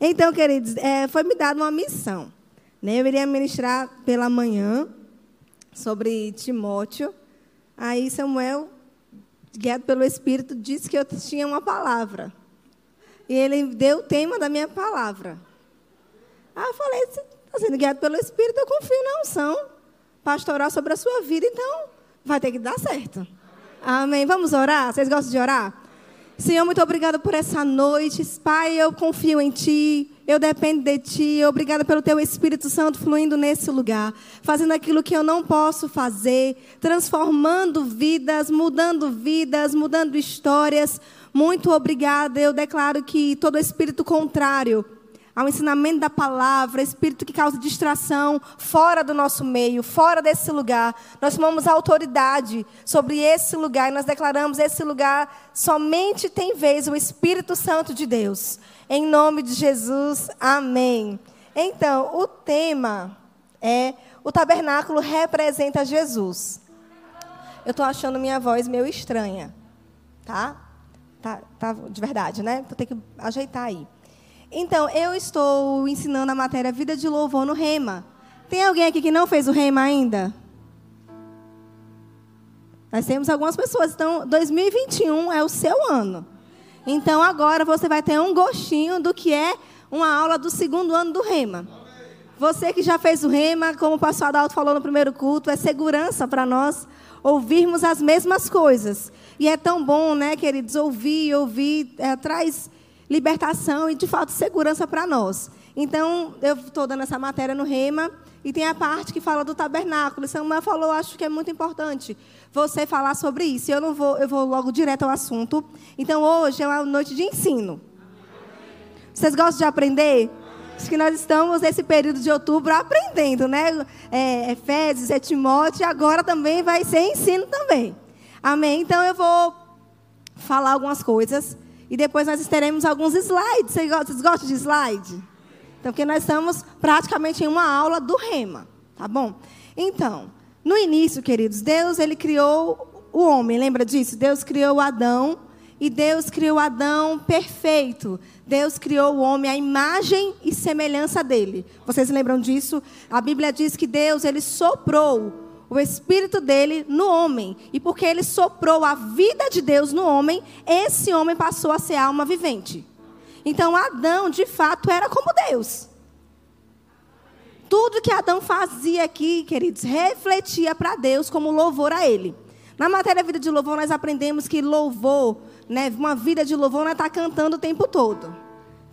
Então, queridos, é, foi me dada uma missão. Né? Eu iria ministrar pela manhã sobre Timóteo. Aí Samuel, guiado pelo Espírito, disse que eu tinha uma palavra. E ele deu o tema da minha palavra. Aí eu falei, está sendo guiado pelo Espírito, eu confio na unção pastoral sobre a sua vida, então vai ter que dar certo. Amém. Vamos orar? Vocês gostam de orar? Senhor, muito obrigada por essa noite. Pai, eu confio em Ti, eu dependo de Ti. Obrigada pelo Teu Espírito Santo fluindo nesse lugar, fazendo aquilo que eu não posso fazer, transformando vidas, mudando vidas, mudando histórias. Muito obrigada. Eu declaro que todo espírito contrário ao ensinamento da palavra, espírito que causa distração fora do nosso meio, fora desse lugar. Nós tomamos autoridade sobre esse lugar e nós declaramos esse lugar somente tem vez o Espírito Santo de Deus. Em nome de Jesus, amém. Então, o tema é o tabernáculo representa Jesus. Eu estou achando minha voz meio estranha, tá? Tá, tá de verdade, né? Vou ter que ajeitar aí. Então, eu estou ensinando a matéria Vida de Louvor no Rema. Tem alguém aqui que não fez o Rema ainda? Nós temos algumas pessoas. Então, 2021 é o seu ano. Então, agora você vai ter um gostinho do que é uma aula do segundo ano do Rema. Você que já fez o Rema, como o pastor Adalto falou no primeiro culto, é segurança para nós ouvirmos as mesmas coisas. E é tão bom, né, queridos, ouvir, ouvir, é, traz libertação e, de fato, segurança para nós. Então, eu estou dando essa matéria no Rema e tem a parte que fala do tabernáculo. Samuel falou, acho que é muito importante você falar sobre isso. Eu não vou, eu vou logo direto ao assunto. Então, hoje é uma noite de ensino. Vocês gostam de aprender? Acho que nós estamos nesse período de outubro aprendendo, né? É, Efésios, é Timóteo, e agora também vai ser ensino também. Amém? Então eu vou falar algumas coisas e depois nós teremos alguns slides. Vocês gostam de slide? Então, porque nós estamos praticamente em uma aula do rema, tá bom? Então, no início, queridos, Deus ele criou o homem, lembra disso? Deus criou Adão e Deus criou Adão perfeito. Deus criou o homem à imagem e semelhança dele. Vocês lembram disso? A Bíblia diz que Deus ele soprou o espírito dele no homem. E porque ele soprou a vida de Deus no homem, esse homem passou a ser alma vivente. Então Adão, de fato, era como Deus. Tudo que Adão fazia aqui, queridos, refletia para Deus como louvor a ele. Na matéria vida de louvor, nós aprendemos que louvor, né, uma vida de louvor não estar cantando o tempo todo.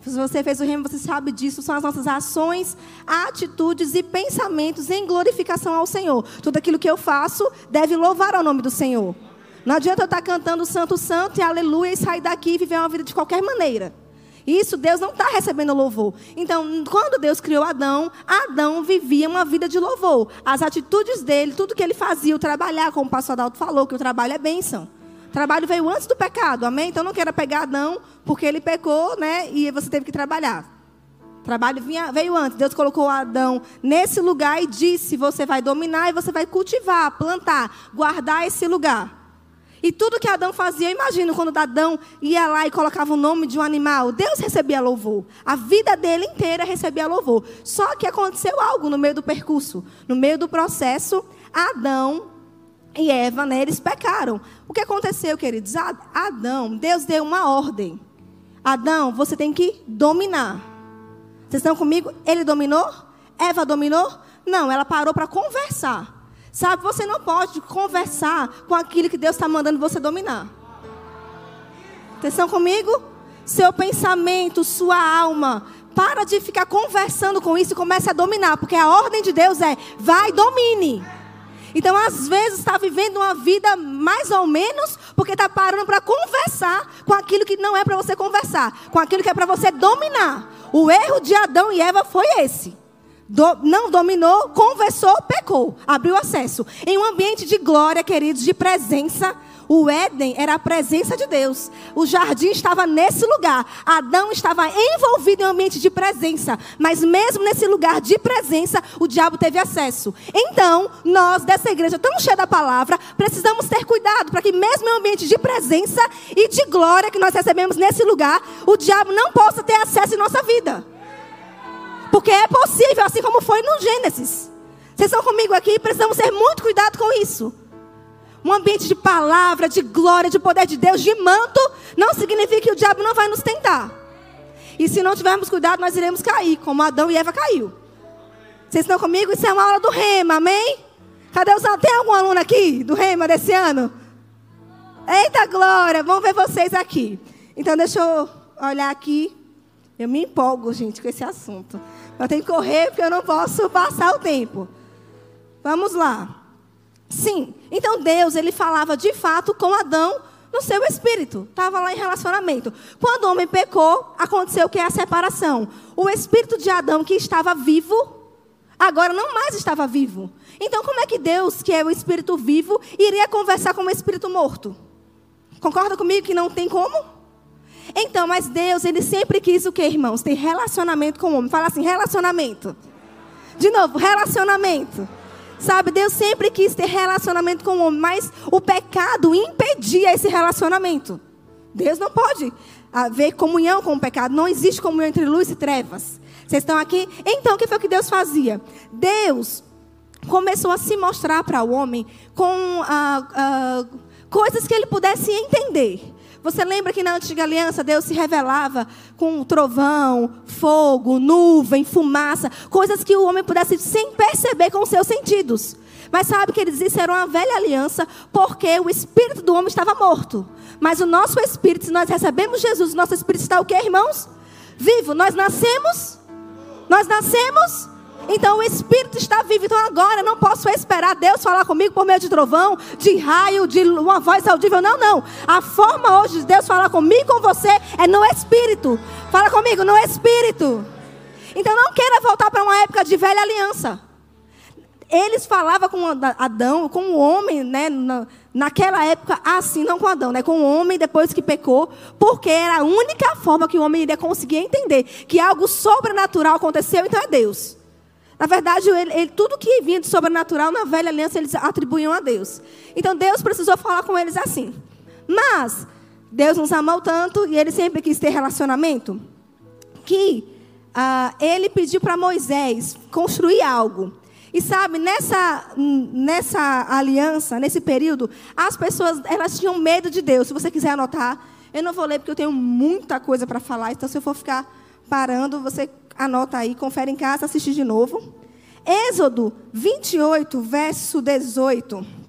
Se você fez o remo, você sabe disso. São as nossas ações, atitudes e pensamentos em glorificação ao Senhor. Tudo aquilo que eu faço deve louvar ao nome do Senhor. Não adianta eu estar cantando Santo, Santo e Aleluia e sair daqui e viver uma vida de qualquer maneira. Isso Deus não está recebendo louvor. Então, quando Deus criou Adão, Adão vivia uma vida de louvor. As atitudes dele, tudo que ele fazia, o trabalhar, como o pastor Adalto falou, que o trabalho é bênção trabalho veio antes do pecado, amém? Então não queira pegar Adão, porque ele pecou, né? E você teve que trabalhar. Trabalho vinha, veio antes. Deus colocou Adão nesse lugar e disse: Você vai dominar e você vai cultivar, plantar, guardar esse lugar. E tudo que Adão fazia, imagino quando Adão ia lá e colocava o nome de um animal, Deus recebia louvor. A vida dele inteira recebia louvor. Só que aconteceu algo no meio do percurso, no meio do processo. Adão e Eva, né, eles pecaram. O que aconteceu, queridos? Adão, Deus deu uma ordem. Adão, você tem que dominar. Vocês estão comigo? Ele dominou? Eva dominou? Não, ela parou para conversar. Sabe, você não pode conversar com aquilo que Deus está mandando você dominar. Vocês estão comigo? Seu pensamento, sua alma. Para de ficar conversando com isso e comece a dominar. Porque a ordem de Deus é: vai, domine. Então, às vezes, está vivendo uma vida mais ou menos, porque está parando para conversar com aquilo que não é para você conversar, com aquilo que é para você dominar. O erro de Adão e Eva foi esse. Do, não dominou, conversou, pecou, abriu acesso. Em um ambiente de glória, queridos, de presença, o Éden era a presença de Deus. O jardim estava nesse lugar. Adão estava envolvido em um ambiente de presença. Mas mesmo nesse lugar de presença, o diabo teve acesso. Então, nós dessa igreja tão cheia da palavra, precisamos ter cuidado para que mesmo em um ambiente de presença e de glória que nós recebemos nesse lugar, o diabo não possa ter acesso em nossa vida. Porque é possível, assim como foi no Gênesis. Vocês estão comigo aqui? Precisamos ter muito cuidado com isso. Um ambiente de palavra, de glória, de poder de Deus, de manto, não significa que o diabo não vai nos tentar. E se não tivermos cuidado, nós iremos cair, como Adão e Eva caiu. Vocês estão comigo? Isso é uma aula do rema, amém? Cadê os Tem algum aluno aqui do rema desse ano? Eita glória, vamos ver vocês aqui. Então deixa eu olhar aqui. Eu me empolgo, gente, com esse assunto. Eu tenho que correr porque eu não posso passar o tempo. Vamos lá. Sim. Então Deus, ele falava de fato com Adão no seu espírito. Estava lá em relacionamento. Quando o homem pecou, aconteceu o que é a separação. O espírito de Adão que estava vivo, agora não mais estava vivo. Então como é que Deus, que é o espírito vivo, iria conversar com o espírito morto? Concorda comigo que não tem como? Então, mas Deus, ele sempre quis o que, irmãos? Ter relacionamento com o homem. Fala assim, relacionamento. De novo, relacionamento. Sabe, Deus sempre quis ter relacionamento com o homem, mas o pecado impedia esse relacionamento. Deus não pode haver comunhão com o pecado. Não existe comunhão entre luz e trevas. Vocês estão aqui? Então, o que foi que Deus fazia? Deus começou a se mostrar para o homem com ah, ah, coisas que ele pudesse entender. Você lembra que na antiga aliança Deus se revelava com trovão, fogo, nuvem, fumaça, coisas que o homem pudesse sem perceber com os seus sentidos. Mas sabe que eles isso era uma velha aliança, porque o espírito do homem estava morto. Mas o nosso espírito, se nós recebemos Jesus, o nosso espírito está o quê, irmãos? Vivo. Nós nascemos? Nós nascemos então o Espírito está vivo. Então agora não posso esperar Deus falar comigo por meio de trovão, de raio, de uma voz audível. Não, não. A forma hoje de Deus falar comigo com você é no Espírito. Fala comigo, no Espírito. Então não queira voltar para uma época de velha aliança. Eles falavam com Adão, com o homem, né? naquela época, assim, não com Adão, né? Com o homem depois que pecou, porque era a única forma que o homem iria conseguir entender que algo sobrenatural aconteceu, então é Deus. Na verdade, ele, ele, tudo que vinha de sobrenatural na velha aliança, eles atribuíam a Deus. Então, Deus precisou falar com eles assim. Mas, Deus nos amou tanto, e ele sempre quis ter relacionamento, que ah, ele pediu para Moisés construir algo. E sabe, nessa, nessa aliança, nesse período, as pessoas elas tinham medo de Deus. Se você quiser anotar, eu não vou ler porque eu tenho muita coisa para falar, então se eu for ficar parando, você anota aí, confere em casa, assiste de novo. Êxodo 28, verso 18.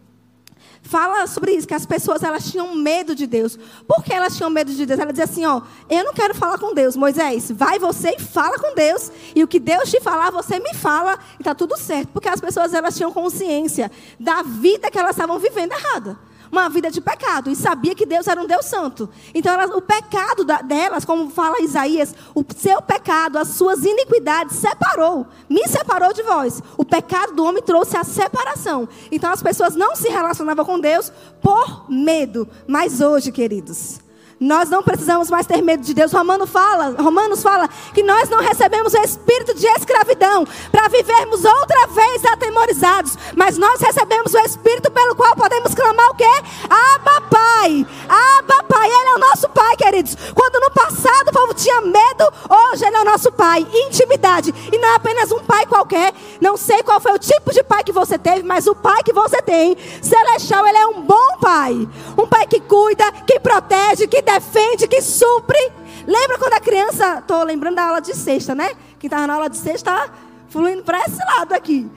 Fala sobre isso, que as pessoas elas tinham medo de Deus. Por que elas tinham medo de Deus? Ela dizia assim, ó, eu não quero falar com Deus. Moisés, vai você e fala com Deus. E o que Deus te falar, você me fala. E está tudo certo. Porque as pessoas elas tinham consciência da vida que elas estavam vivendo errada uma vida de pecado e sabia que Deus era um Deus santo. Então, elas, o pecado da, delas, como fala Isaías, o seu pecado, as suas iniquidades separou, me separou de vós. O pecado do homem trouxe a separação. Então, as pessoas não se relacionavam com Deus por medo. Mas hoje, queridos, nós não precisamos mais ter medo de Deus. Romano fala, Romanos fala que nós não recebemos o espírito de escravidão para vivermos outra vez atemorizados, mas nós recebemos o espírito pelo qual podemos clamar o quê? Abba Pai. Abba Pai, ele é o nosso Pai, queridos. Quando no passado o povo tinha medo, hoje ele é o nosso Pai, intimidade. E não é apenas um pai qualquer. Não sei qual foi o tipo de pai que você teve, mas o pai que você tem, celestial, ele é um bom pai. Um pai que cuida, que protege, que defende, que supre. Lembra quando a criança, estou lembrando da aula de sexta, né? Quem estava na aula de sexta está fluindo para esse lado aqui.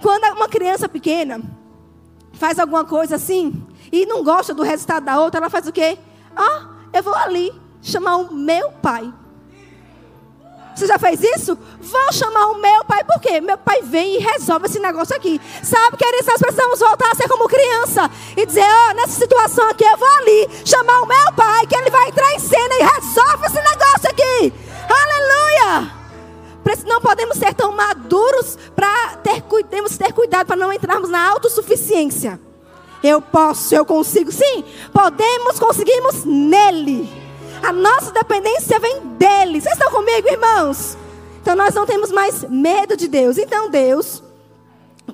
Quando uma criança pequena faz alguma coisa assim e não gosta do resultado da outra, ela faz o quê? Ah, eu vou ali chamar o meu pai. Você já fez isso? Vou chamar o meu pai, por quê? Meu pai vem e resolve esse negócio aqui. Sabe, queridos, nós precisamos voltar a ser como criança e dizer: Ó, oh, nessa situação aqui, eu vou ali chamar o meu pai, que ele vai entrar em cena e resolve esse negócio aqui. Aleluia! Não podemos ser tão maduros para ter, ter cuidado para não entrarmos na autossuficiência. Eu posso, eu consigo. Sim, podemos, conseguimos nele. A nossa dependência vem dele. Vocês estão comigo, irmãos? Então nós não temos mais medo de Deus. Então Deus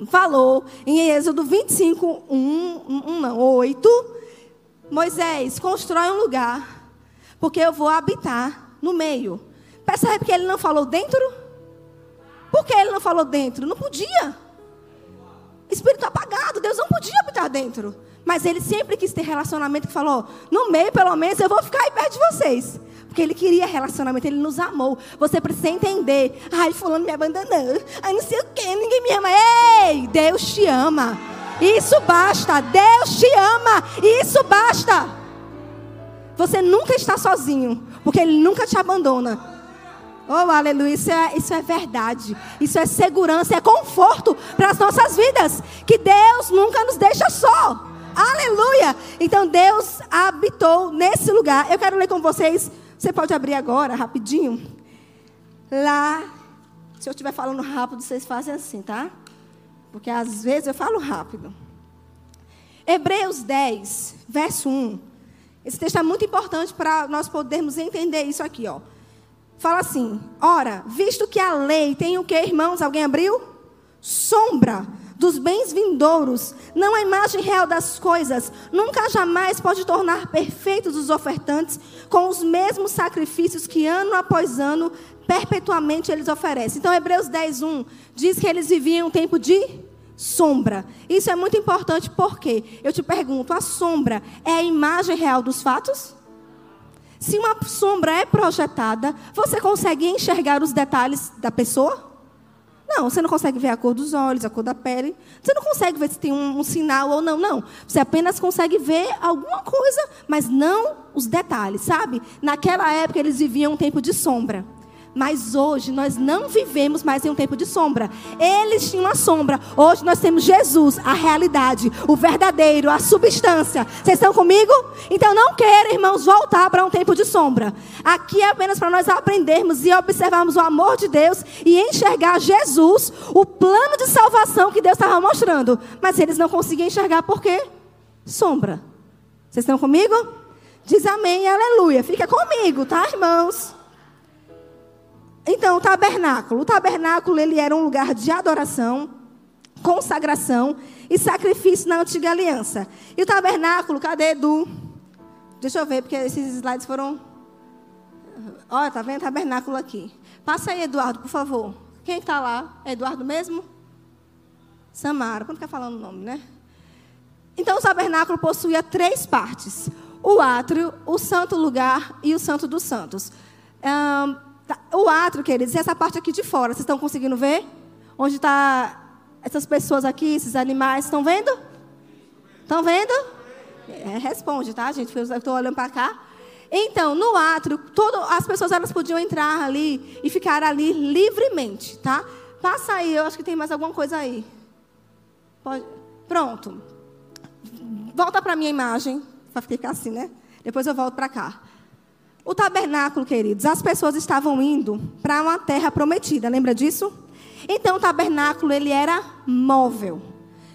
falou em Êxodo 25, 1, 1 não, 8. Moisés, constrói um lugar, porque eu vou habitar no meio. Percebe que ele não falou dentro? por que ele não falou dentro? Não podia. Espírito apagado, Deus não podia habitar dentro. Mas ele sempre quis ter relacionamento que falou: no meio, pelo menos, eu vou ficar aí perto de vocês. Porque ele queria relacionamento, ele nos amou. Você precisa entender. Ai, fulano me abandonou. Ai, não sei o quê, ninguém me ama. Ei, Deus te ama. Isso basta. Deus te ama. Isso basta. Você nunca está sozinho, porque ele nunca te abandona. Oh, aleluia, isso é, isso é verdade. Isso é segurança, é conforto para as nossas vidas. Que Deus nunca nos deixa só. Aleluia! Então Deus habitou nesse lugar. Eu quero ler com vocês. Você pode abrir agora, rapidinho. Lá, se eu estiver falando rápido, vocês fazem assim, tá? Porque às vezes eu falo rápido. Hebreus 10, verso 1. Esse texto é muito importante para nós podermos entender isso aqui, ó. Fala assim: Ora, visto que a lei tem o que, irmãos? Alguém abriu? Sombra dos bens vindouros, não a imagem real das coisas, nunca jamais pode tornar perfeitos os ofertantes com os mesmos sacrifícios que ano após ano, perpetuamente eles oferecem. Então, Hebreus 10, 1 diz que eles viviam um tempo de sombra. Isso é muito importante porque eu te pergunto: a sombra é a imagem real dos fatos? Se uma sombra é projetada, você consegue enxergar os detalhes da pessoa? Não, você não consegue ver a cor dos olhos, a cor da pele. Você não consegue ver se tem um, um, sinal ou não. Não. Você apenas consegue ver alguma coisa, mas não os detalhes, sabe? Naquela época eles viviam um tempo de sombra. Mas hoje nós não vivemos mais em um tempo de sombra. Eles tinham a sombra. Hoje nós temos Jesus, a realidade, o verdadeiro, a substância. Vocês estão comigo? Então não queiram, irmãos, voltar para um tempo de sombra. Aqui é apenas para nós aprendermos e observarmos o amor de Deus e enxergar Jesus, o plano de salvação que Deus estava mostrando. Mas eles não conseguiam enxergar por quê? Sombra. Vocês estão comigo? Diz amém e aleluia. Fica comigo, tá, irmãos? Então, o tabernáculo. O tabernáculo ele era um lugar de adoração, consagração e sacrifício na antiga aliança. E o tabernáculo, cadê Edu? Deixa eu ver, porque esses slides foram. Olha, tá vendo o tabernáculo aqui. Passa aí, Eduardo, por favor. Quem está lá? É Eduardo mesmo? Samara. Quando quer falar o nome, né? Então, o tabernáculo possuía três partes: o átrio, o santo lugar e o santo dos santos. Um, o átrio, queridos, essa parte aqui de fora, vocês estão conseguindo ver? Onde está essas pessoas aqui, esses animais, estão vendo? Estão vendo? É, responde, tá, gente? Eu estou olhando para cá. Então, no átrio, todo, as pessoas elas podiam entrar ali e ficar ali livremente, tá? Passa aí, eu acho que tem mais alguma coisa aí. Pode, pronto. Volta para a minha imagem, para ficar assim, né? Depois eu volto para cá. O tabernáculo, queridos, as pessoas estavam indo para uma terra prometida, lembra disso? Então o tabernáculo ele era móvel.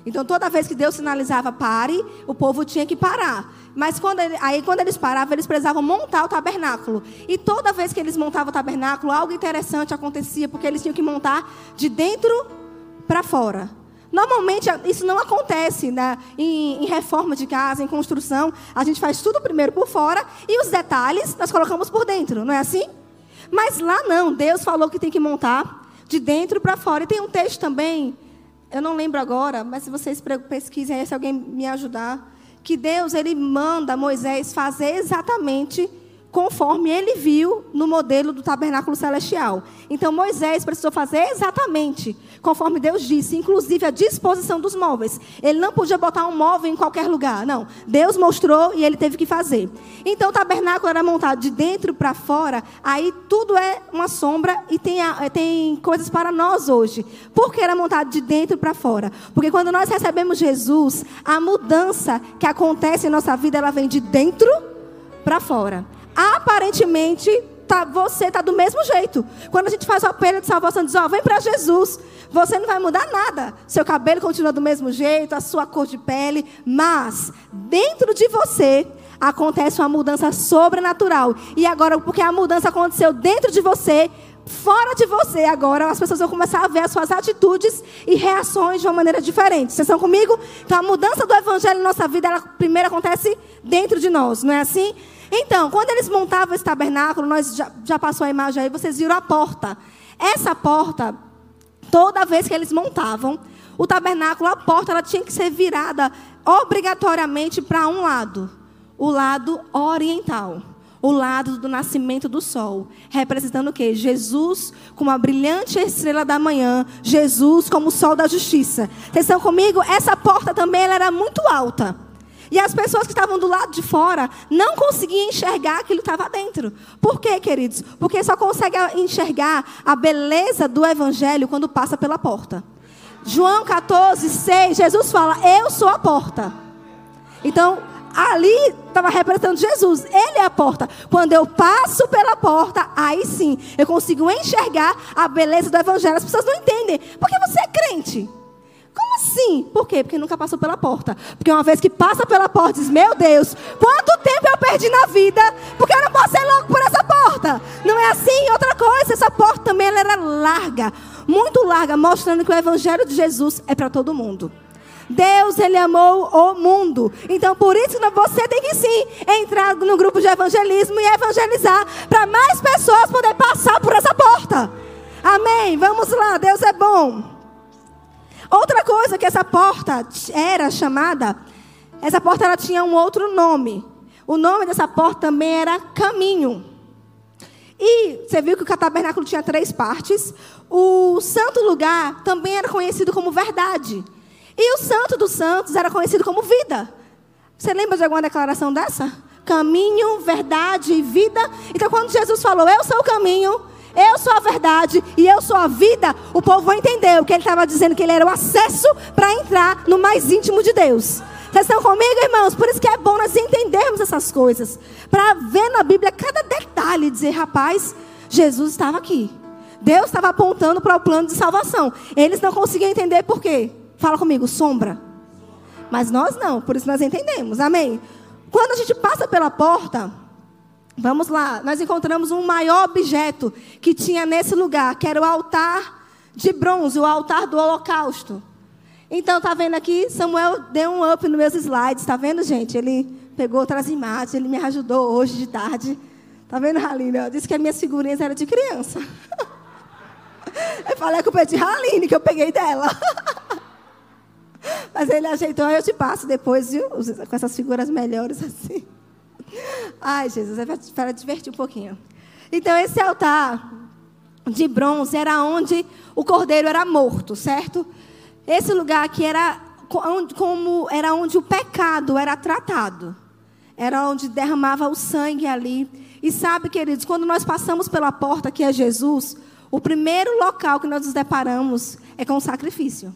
Então toda vez que Deus sinalizava pare, o povo tinha que parar. Mas quando ele, aí quando eles paravam, eles precisavam montar o tabernáculo. E toda vez que eles montavam o tabernáculo, algo interessante acontecia, porque eles tinham que montar de dentro para fora. Normalmente isso não acontece né? em, em, reforma de casa, em construção. A gente faz tudo primeiro por fora e os detalhes nós colocamos por dentro, não é assim? Mas lá não, Deus falou que tem que montar de dentro para fora. E tem um texto também, eu não lembro agora, mas se vocês pesquisem aí, se alguém me ajudar, que Deus ele manda Moisés fazer exatamente conforme ele viu no modelo do tabernáculo celestial. Então Moisés precisou fazer exatamente conforme Deus disse, inclusive a disposição dos móveis. Ele não podia botar um móvel em qualquer lugar, não. Deus mostrou e ele teve que fazer. Então o tabernáculo era montado de dentro para fora, aí tudo é uma sombra e tem, tem coisas para nós hoje. Por que era montado de dentro para fora? Porque quando nós recebemos Jesus, a mudança que acontece em nossa vida, ela vem de dentro para fora aparentemente tá, você está do mesmo jeito. Quando a gente faz o apelo de salvação, diz: Ó, vem para Jesus. Você não vai mudar nada. Seu cabelo continua do mesmo jeito, a sua cor de pele, mas dentro de você acontece uma mudança sobrenatural. E agora, porque a mudança aconteceu dentro de você, fora de você, agora as pessoas vão começar a ver as suas atitudes e reações de uma maneira diferente. Vocês estão comigo? Então a mudança do evangelho em nossa vida, ela primeiro acontece dentro de nós, não é assim? Então, quando eles montavam esse tabernáculo, nós já, já passou a imagem aí, vocês viram a porta. Essa porta Toda vez que eles montavam, o tabernáculo, a porta, ela tinha que ser virada obrigatoriamente para um lado, o lado oriental, o lado do nascimento do sol, representando o quê? Jesus como a brilhante estrela da manhã, Jesus como o sol da justiça. Vocês estão comigo? Essa porta também ela era muito alta. E as pessoas que estavam do lado de fora não conseguiam enxergar aquilo que estava dentro. Por quê, queridos? Porque só consegue enxergar a beleza do evangelho quando passa pela porta. João 14, 6, Jesus fala: Eu sou a porta. Então, ali estava representando Jesus. Ele é a porta. Quando eu passo pela porta, aí sim eu consigo enxergar a beleza do Evangelho. As pessoas não entendem. Porque você é crente. Como assim? Por quê? Porque nunca passou pela porta. Porque uma vez que passa pela porta, diz: Meu Deus, quanto tempo eu perdi na vida? Porque eu não passei logo por essa porta. Não é assim? Outra coisa, essa porta também ela era larga muito larga, mostrando que o evangelho de Jesus é para todo mundo. Deus, ele amou o mundo. Então, por isso você tem que sim entrar no grupo de evangelismo e evangelizar para mais pessoas poderem passar por essa porta. Amém. Vamos lá, Deus é bom. Outra coisa que essa porta era chamada, essa porta ela tinha um outro nome. O nome dessa porta também era caminho. E você viu que o tabernáculo tinha três partes. O santo lugar também era conhecido como verdade. E o santo dos santos era conhecido como vida. Você lembra de alguma declaração dessa? Caminho, verdade e vida. Então, quando Jesus falou, Eu sou o caminho, eu sou a verdade e eu sou a vida, o povo entendeu que ele estava dizendo que ele era o acesso para entrar no mais íntimo de Deus. Vocês estão comigo, irmãos? Por isso que é bom nós entendermos essas coisas. Para ver na Bíblia cada detalhe e dizer, rapaz, Jesus estava aqui. Deus estava apontando para o plano de salvação. Eles não conseguiam entender por quê. Fala comigo, sombra. Mas nós não, por isso nós entendemos. Amém? Quando a gente passa pela porta, vamos lá, nós encontramos um maior objeto que tinha nesse lugar, que era o altar de bronze, o altar do holocausto. Então, tá vendo aqui? Samuel deu um up nos meus slides, tá vendo, gente? Ele pegou outras imagens, ele me ajudou hoje de tarde. Tá vendo, Haline? Disse que as minhas figurinhas eram de criança. Eu falei que eu pedi Haline, que eu peguei dela. Mas ele ajeitou, eu te passo depois, viu? Com essas figuras melhores assim. Ai, Jesus, é para divertir um pouquinho. Então, esse altar de bronze era onde o cordeiro era morto, certo? Esse lugar aqui era como era onde o pecado era tratado. Era onde derramava o sangue ali. E sabe, queridos, quando nós passamos pela porta que é Jesus, o primeiro local que nós nos deparamos é com o sacrifício.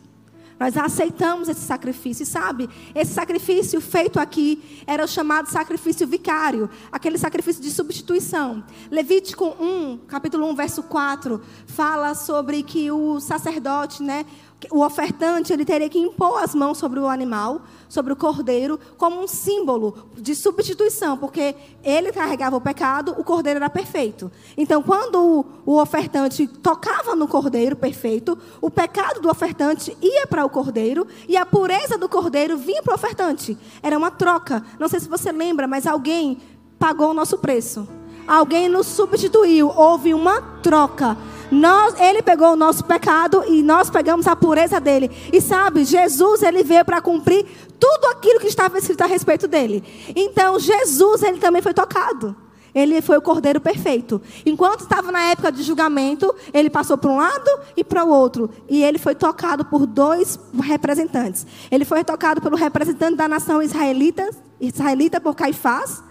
Nós aceitamos esse sacrifício. E sabe, esse sacrifício feito aqui era o chamado sacrifício vicário, aquele sacrifício de substituição. Levítico 1, capítulo 1, verso 4, fala sobre que o sacerdote, né, o ofertante ele teria que impor as mãos sobre o animal, sobre o cordeiro, como um símbolo de substituição, porque ele carregava o pecado, o cordeiro era perfeito. Então, quando o, ofertante tocava no cordeiro perfeito, o pecado do ofertante ia para o cordeiro e a pureza do cordeiro vinha para o ofertante. Era uma troca. Não sei se você lembra, mas alguém pagou o nosso preço. Alguém nos substituiu. Houve uma troca. Nós, ele pegou o nosso pecado e nós pegamos a pureza dele. E sabe, Jesus ele veio para cumprir tudo aquilo que estava escrito a respeito dele. Então, Jesus ele também foi tocado. Ele foi o cordeiro perfeito. Enquanto estava na época de julgamento, ele passou para um lado e para o outro. E ele foi tocado por dois representantes. Ele foi tocado pelo representante da nação israelita, israelita por Caifás,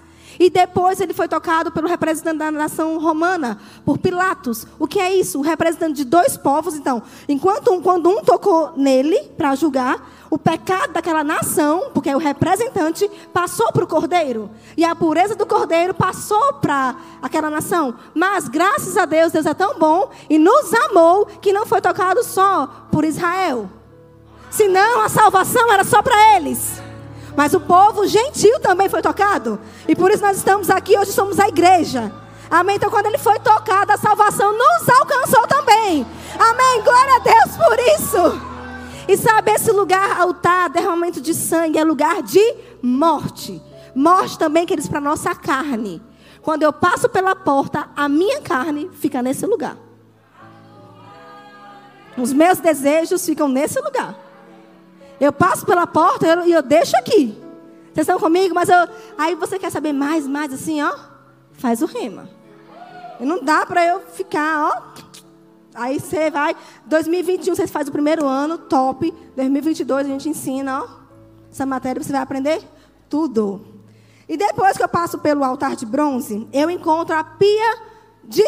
e depois ele foi tocado pelo representante da nação romana, por Pilatos. O que é isso? O representante de dois povos. Então, enquanto um, quando um tocou nele para julgar, o pecado daquela nação, porque o representante passou para o cordeiro. E a pureza do cordeiro passou para aquela nação. Mas, graças a Deus, Deus é tão bom e nos amou que não foi tocado só por Israel. Senão a salvação era só para eles. Mas o povo gentil também foi tocado. E por isso nós estamos aqui, hoje somos a igreja. Amém? Então, quando ele foi tocado, a salvação nos alcançou também. Amém? Glória a Deus por isso. E sabe, esse lugar, altar, derramamento de sangue, é lugar de morte. Morte também, queridos, para nossa carne. Quando eu passo pela porta, a minha carne fica nesse lugar. Os meus desejos ficam nesse lugar. Eu passo pela porta e eu, eu, deixo aqui. Vocês estão comigo? Mas eu, aí você quer saber mais, mais assim, ó? Faz o rema. E não dá para eu ficar, ó. Aí você vai. 2021 você faz o primeiro ano, top. 2022 a gente ensina, ó. Essa matéria você vai aprender tudo. E depois que eu passo pelo altar de bronze, eu encontro a pia de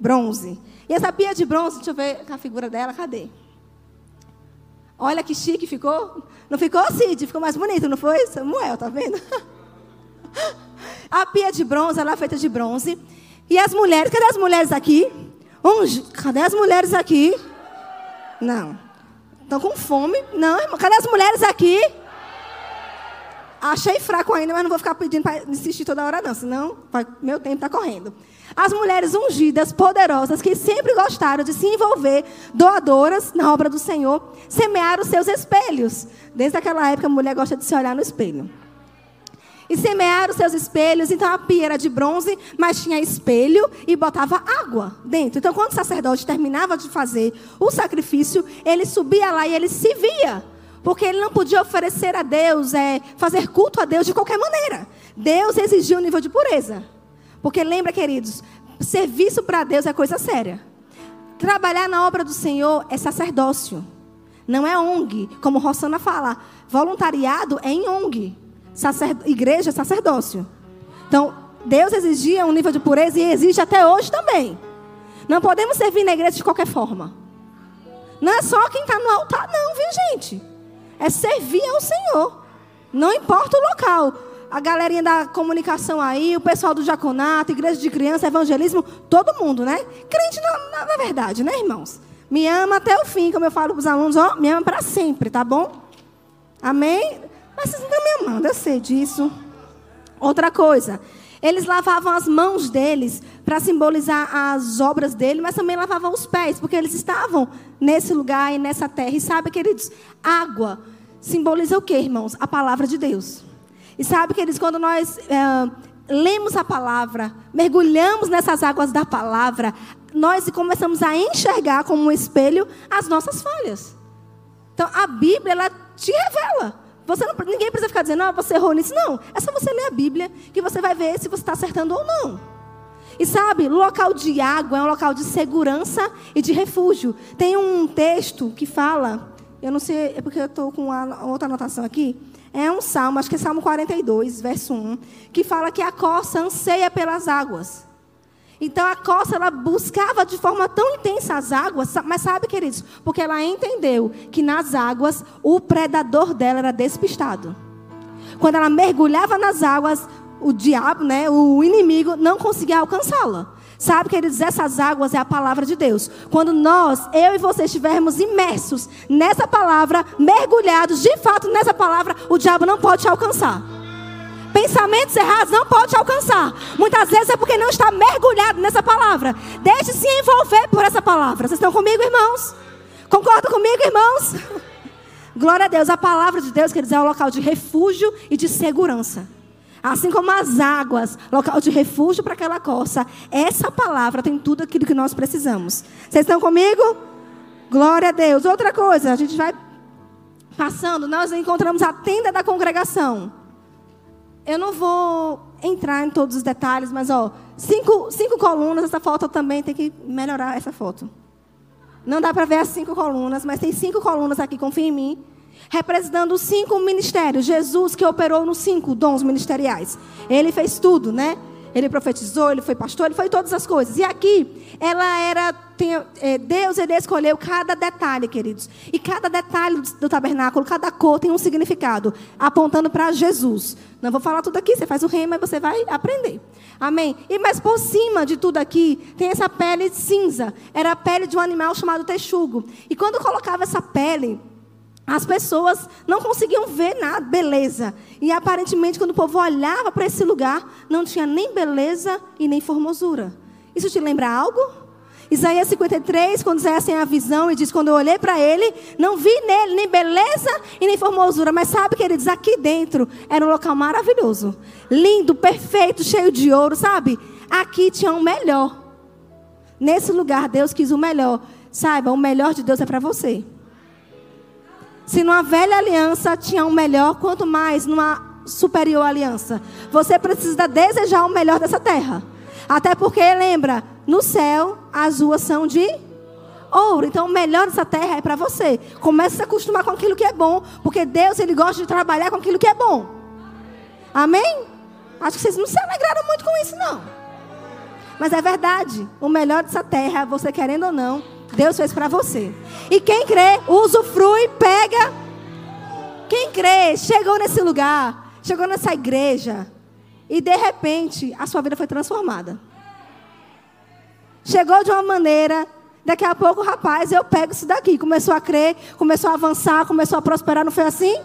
bronze. E essa pia de bronze, deixa eu ver a figura dela, cadê? Olha que chique ficou. Não ficou, Cid? Ficou mais bonito, não foi? Samuel, tá vendo? A pia de bronze, ela é feita de bronze. E as mulheres, cadê as mulheres aqui? cadê as mulheres aqui? Não. Estão com fome? Não, irmão. Cadê as mulheres aqui? Achei fraco ainda, mas não vou ficar pedindo para insistir toda hora, não. Senão, meu tempo está correndo. As mulheres ungidas, poderosas, que sempre gostaram de se envolver, doadoras na obra do Senhor, semearam seus espelhos. Desde aquela época, a mulher gosta de se olhar no espelho e semearam seus espelhos. Então a pia era de bronze, mas tinha espelho e botava água dentro. Então quando o sacerdote terminava de fazer o sacrifício, ele subia lá e ele se via. Porque ele não podia oferecer a Deus, é, fazer culto a Deus de qualquer maneira. Deus exigia um nível de pureza. Porque lembra, queridos, serviço para Deus é coisa séria. Trabalhar na obra do Senhor é sacerdócio. Não é ONG, como Rossana fala. Voluntariado é em ONG igreja é sacerdócio. Então, Deus exigia um nível de pureza e exige até hoje também. Não podemos servir na igreja de qualquer forma. Não é só quem está no altar, não, viu, gente? É servir ao Senhor. Não importa o local. A galerinha da comunicação aí, o pessoal do diaconato, igreja de criança, evangelismo, todo mundo, né? Crente na, na verdade, né, irmãos? Me ama até o fim, como eu falo para os alunos, ó, me ama para sempre, tá bom? Amém? Mas vocês não estão me amando, eu sei disso. Outra coisa, eles lavavam as mãos deles para simbolizar as obras dele, mas também lavavam os pés, porque eles estavam nesse lugar e nessa terra. E sabe, queridos, água simboliza o que, irmãos? A palavra de Deus. E sabe, queridos, quando nós é, lemos a palavra, mergulhamos nessas águas da palavra, nós começamos a enxergar como um espelho as nossas falhas. Então, a Bíblia, ela te revela. Você não, ninguém precisa ficar dizendo, ah, você errou nisso. Não. É só você ler a Bíblia que você vai ver se você está acertando ou não. E sabe, local de água é um local de segurança e de refúgio. Tem um texto que fala, eu não sei, é porque eu estou com uma, outra anotação aqui. É um salmo, acho que é Salmo 42, verso 1, que fala que a coça anseia pelas águas. Então a costa ela buscava de forma tão intensa as águas, mas sabe, queridos, porque ela entendeu que nas águas o predador dela era despistado. Quando ela mergulhava nas águas, o diabo, né, o inimigo, não conseguia alcançá-la. Sabe, queridos, essas águas é a palavra de Deus. Quando nós, eu e você, estivermos imersos nessa palavra, mergulhados de fato nessa palavra, o diabo não pode te alcançar. Pensamentos errados não pode te alcançar. Muitas vezes é porque não está mergulhado nessa palavra. Deixe se envolver por essa palavra. Vocês estão comigo, irmãos? Concordam comigo, irmãos? Glória a Deus. A palavra de Deus quer dizer é um local de refúgio e de segurança. Assim como as águas, local de refúgio para aquela coça. Essa palavra tem tudo aquilo que nós precisamos. Vocês estão comigo? Glória a Deus. Outra coisa, a gente vai passando, nós encontramos a tenda da congregação. Eu não vou entrar em todos os detalhes, mas ó, cinco, cinco colunas. Essa foto também tem que melhorar essa foto. Não dá para ver as cinco colunas, mas tem cinco colunas aqui, confia em mim. Representando cinco ministérios. Jesus que operou nos cinco dons ministeriais. Ele fez tudo, né? Ele profetizou, ele foi pastor, ele foi todas as coisas. E aqui, ela era. Tem, é, Deus ele escolheu cada detalhe, queridos. E cada detalhe do tabernáculo, cada cor tem um significado, apontando para Jesus. Não vou falar tudo aqui, você faz o rema e você vai aprender. Amém? E mais por cima de tudo aqui, tem essa pele cinza. Era a pele de um animal chamado texugo. E quando colocava essa pele as pessoas não conseguiam ver nada, beleza. E aparentemente, quando o povo olhava para esse lugar, não tinha nem beleza e nem formosura. Isso te lembra algo? Isaías 53, quando Isaías tem a visão e diz: Quando eu olhei para ele, não vi nele nem beleza e nem formosura. Mas sabe, queridos, aqui dentro era um local maravilhoso, lindo, perfeito, cheio de ouro, sabe? Aqui tinha o um melhor. Nesse lugar, Deus quis o melhor. saiba, o melhor de Deus é para você. Se numa velha aliança tinha um melhor, quanto mais numa superior aliança. Você precisa desejar o melhor dessa terra. Até porque, lembra, no céu as ruas são de ouro. Então, o melhor dessa terra é para você. Comece a se acostumar com aquilo que é bom, porque Deus ele gosta de trabalhar com aquilo que é bom. Amém? Acho que vocês não se alegraram muito com isso, não. Mas é verdade. O melhor dessa terra, você querendo ou não, Deus fez para você. E quem crê, usufrui, pega. Quem crê, chegou nesse lugar, chegou nessa igreja, e de repente a sua vida foi transformada. Chegou de uma maneira, daqui a pouco, rapaz, eu pego isso daqui. Começou a crer, começou a avançar, começou a prosperar, não foi assim?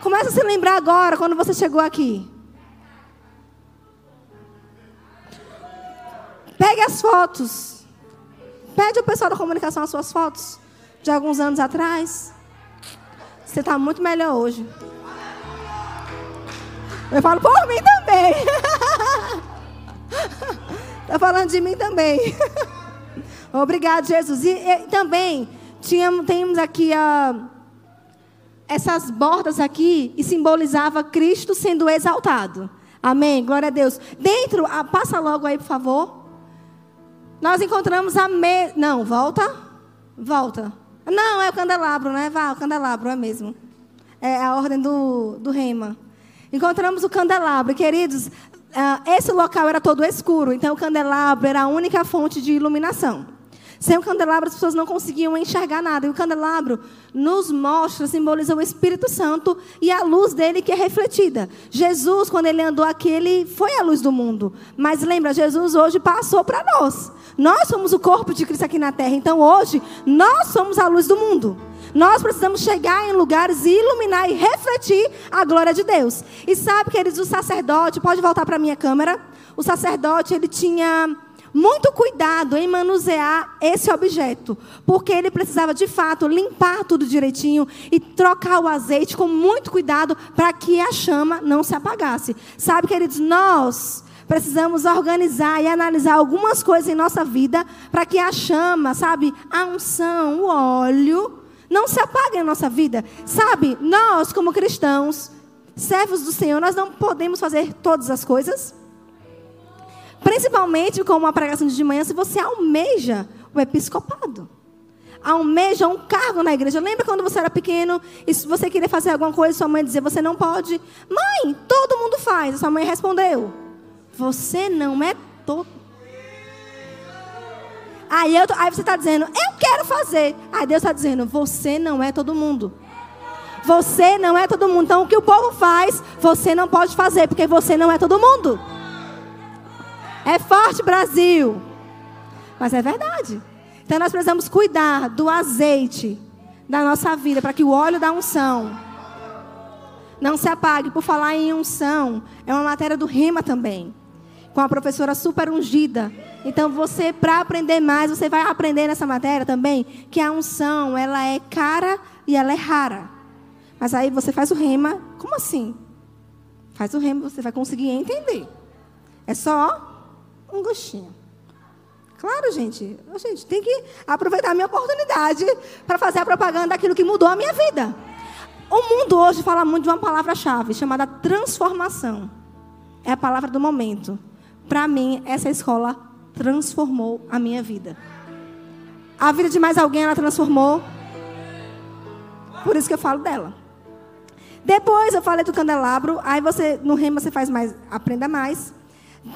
Começa a se lembrar agora, quando você chegou aqui. Pegue as fotos. Pede ao pessoal da comunicação as suas fotos de alguns anos atrás. Você está muito melhor hoje. Eu falo por mim também. Está falando de mim também. Obrigado, Jesus. E, e também tínhamos, aqui a, essas bordas aqui e simbolizava Cristo sendo exaltado. Amém. Glória a Deus. Dentro, a, passa logo aí, por favor. Nós encontramos a me... Não, volta. Volta. Não, é o candelabro, né? Vá, o candelabro, é mesmo. É a ordem do, do rema. Encontramos o candelabro. Queridos, uh, esse local era todo escuro, então o candelabro era a única fonte de iluminação. Sem o candelabro, as pessoas não conseguiam enxergar nada. E o candelabro nos mostra, simboliza o Espírito Santo e a luz dele que é refletida. Jesus, quando ele andou aqui, ele foi a luz do mundo. Mas lembra, Jesus hoje passou para nós. Nós somos o corpo de Cristo aqui na terra. Então hoje, nós somos a luz do mundo. Nós precisamos chegar em lugares e iluminar e refletir a glória de Deus. E sabe, queridos, o sacerdote, pode voltar para a minha câmera? O sacerdote, ele tinha muito cuidado em manusear esse objeto, porque ele precisava de fato limpar tudo direitinho e trocar o azeite com muito cuidado para que a chama não se apagasse. Sabe, queridos, nós precisamos organizar e analisar algumas coisas em nossa vida para que a chama, sabe, a unção, o óleo, não se apague em nossa vida. Sabe, nós como cristãos, servos do Senhor, nós não podemos fazer todas as coisas. Principalmente com uma pregação de manhã, se você almeja o episcopado. Almeja um cargo na igreja. Lembra quando você era pequeno e se você queria fazer alguma coisa, sua mãe dizia, você não pode. Mãe, todo mundo faz. A sua mãe respondeu, você não é todo. Aí, eu, aí você está dizendo, eu quero fazer. Aí Deus está dizendo, você não é todo mundo. Você não é todo mundo. Então, o que o povo faz, você não pode fazer, porque você não é todo mundo. É forte, Brasil. Mas é verdade. Então nós precisamos cuidar do azeite da nossa vida, para que o óleo da unção não se apague. Por falar em unção, é uma matéria do rima também. Com a professora super ungida. Então você, para aprender mais, você vai aprender nessa matéria também que a unção, ela é cara e ela é rara. Mas aí você faz o rema, como assim? Faz o rema, você vai conseguir entender. É só um gostinho. Claro, gente. Gente, tem que aproveitar a minha oportunidade para fazer a propaganda daquilo que mudou a minha vida. O mundo hoje fala muito de uma palavra-chave chamada transformação. É a palavra do momento. Para mim, essa escola transformou a minha vida. A vida de mais alguém ela transformou. Por isso que eu falo dela. Depois eu falei do candelabro, aí você no rema você faz mais, aprenda mais.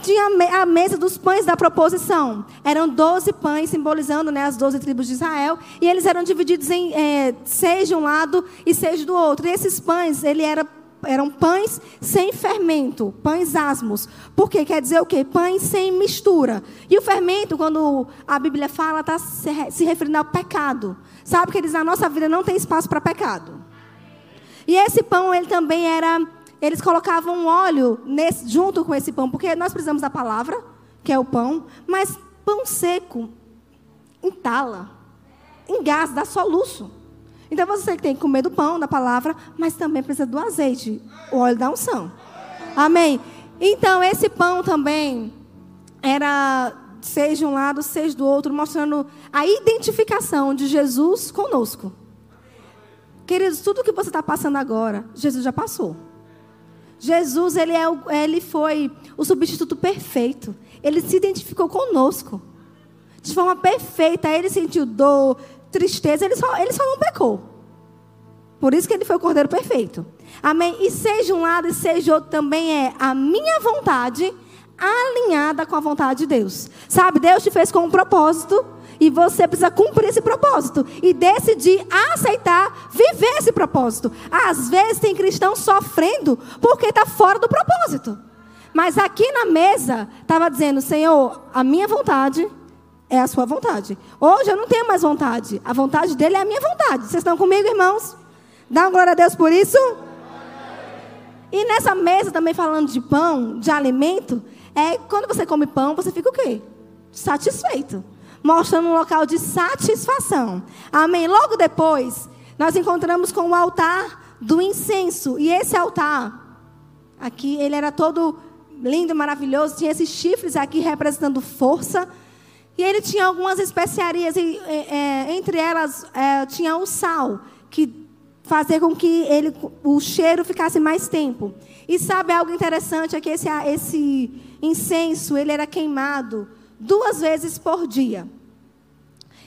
Tinha a mesa dos pães da proposição. Eram doze pães, simbolizando né, as doze tribos de Israel. E eles eram divididos em é, seis de um lado e seis do outro. E esses pães, ele era, eram pães sem fermento, pães asmos. Por quê? Quer dizer o quê? Pães sem mistura. E o fermento, quando a Bíblia fala, está se referindo ao pecado. Sabe que eles na nossa vida não tem espaço para pecado. E esse pão, ele também era eles colocavam óleo nesse, junto com esse pão, porque nós precisamos da palavra, que é o pão, mas pão seco entala, engasa, dá soluço. Então você tem que comer do pão, da palavra, mas também precisa do azeite, o óleo da unção. Amém? Então esse pão também era seja de um lado, seja do outro, mostrando a identificação de Jesus conosco. Queridos, tudo que você está passando agora, Jesus já passou. Jesus, ele, é ele foi o substituto perfeito. Ele se identificou conosco. De forma perfeita. Ele sentiu dor, tristeza. Ele só, ele só não pecou. Por isso que ele foi o cordeiro perfeito. Amém? E seja um lado e seja outro também é a minha vontade alinhada com a vontade de Deus. Sabe, Deus te fez com um propósito e você precisa cumprir esse propósito e decidir aceitar viver esse propósito. Às vezes tem cristão sofrendo porque está fora do propósito. Mas aqui na mesa estava dizendo, Senhor, a minha vontade é a sua vontade. Hoje eu não tenho mais vontade. A vontade dele é a minha vontade. Vocês estão comigo, irmãos? Dá uma glória a Deus por isso? E nessa mesa também falando de pão, de alimento, é quando você come pão, você fica o quê? Satisfeito. Mostrando um local de satisfação. Amém. Logo depois, nós encontramos com o altar do incenso. E esse altar, aqui, ele era todo lindo, maravilhoso. Tinha esses chifres aqui representando força. E ele tinha algumas especiarias, e, é, entre elas é, tinha o sal, que fazia com que ele, o cheiro ficasse mais tempo. E sabe algo interessante é que esse, esse incenso ele era queimado duas vezes por dia.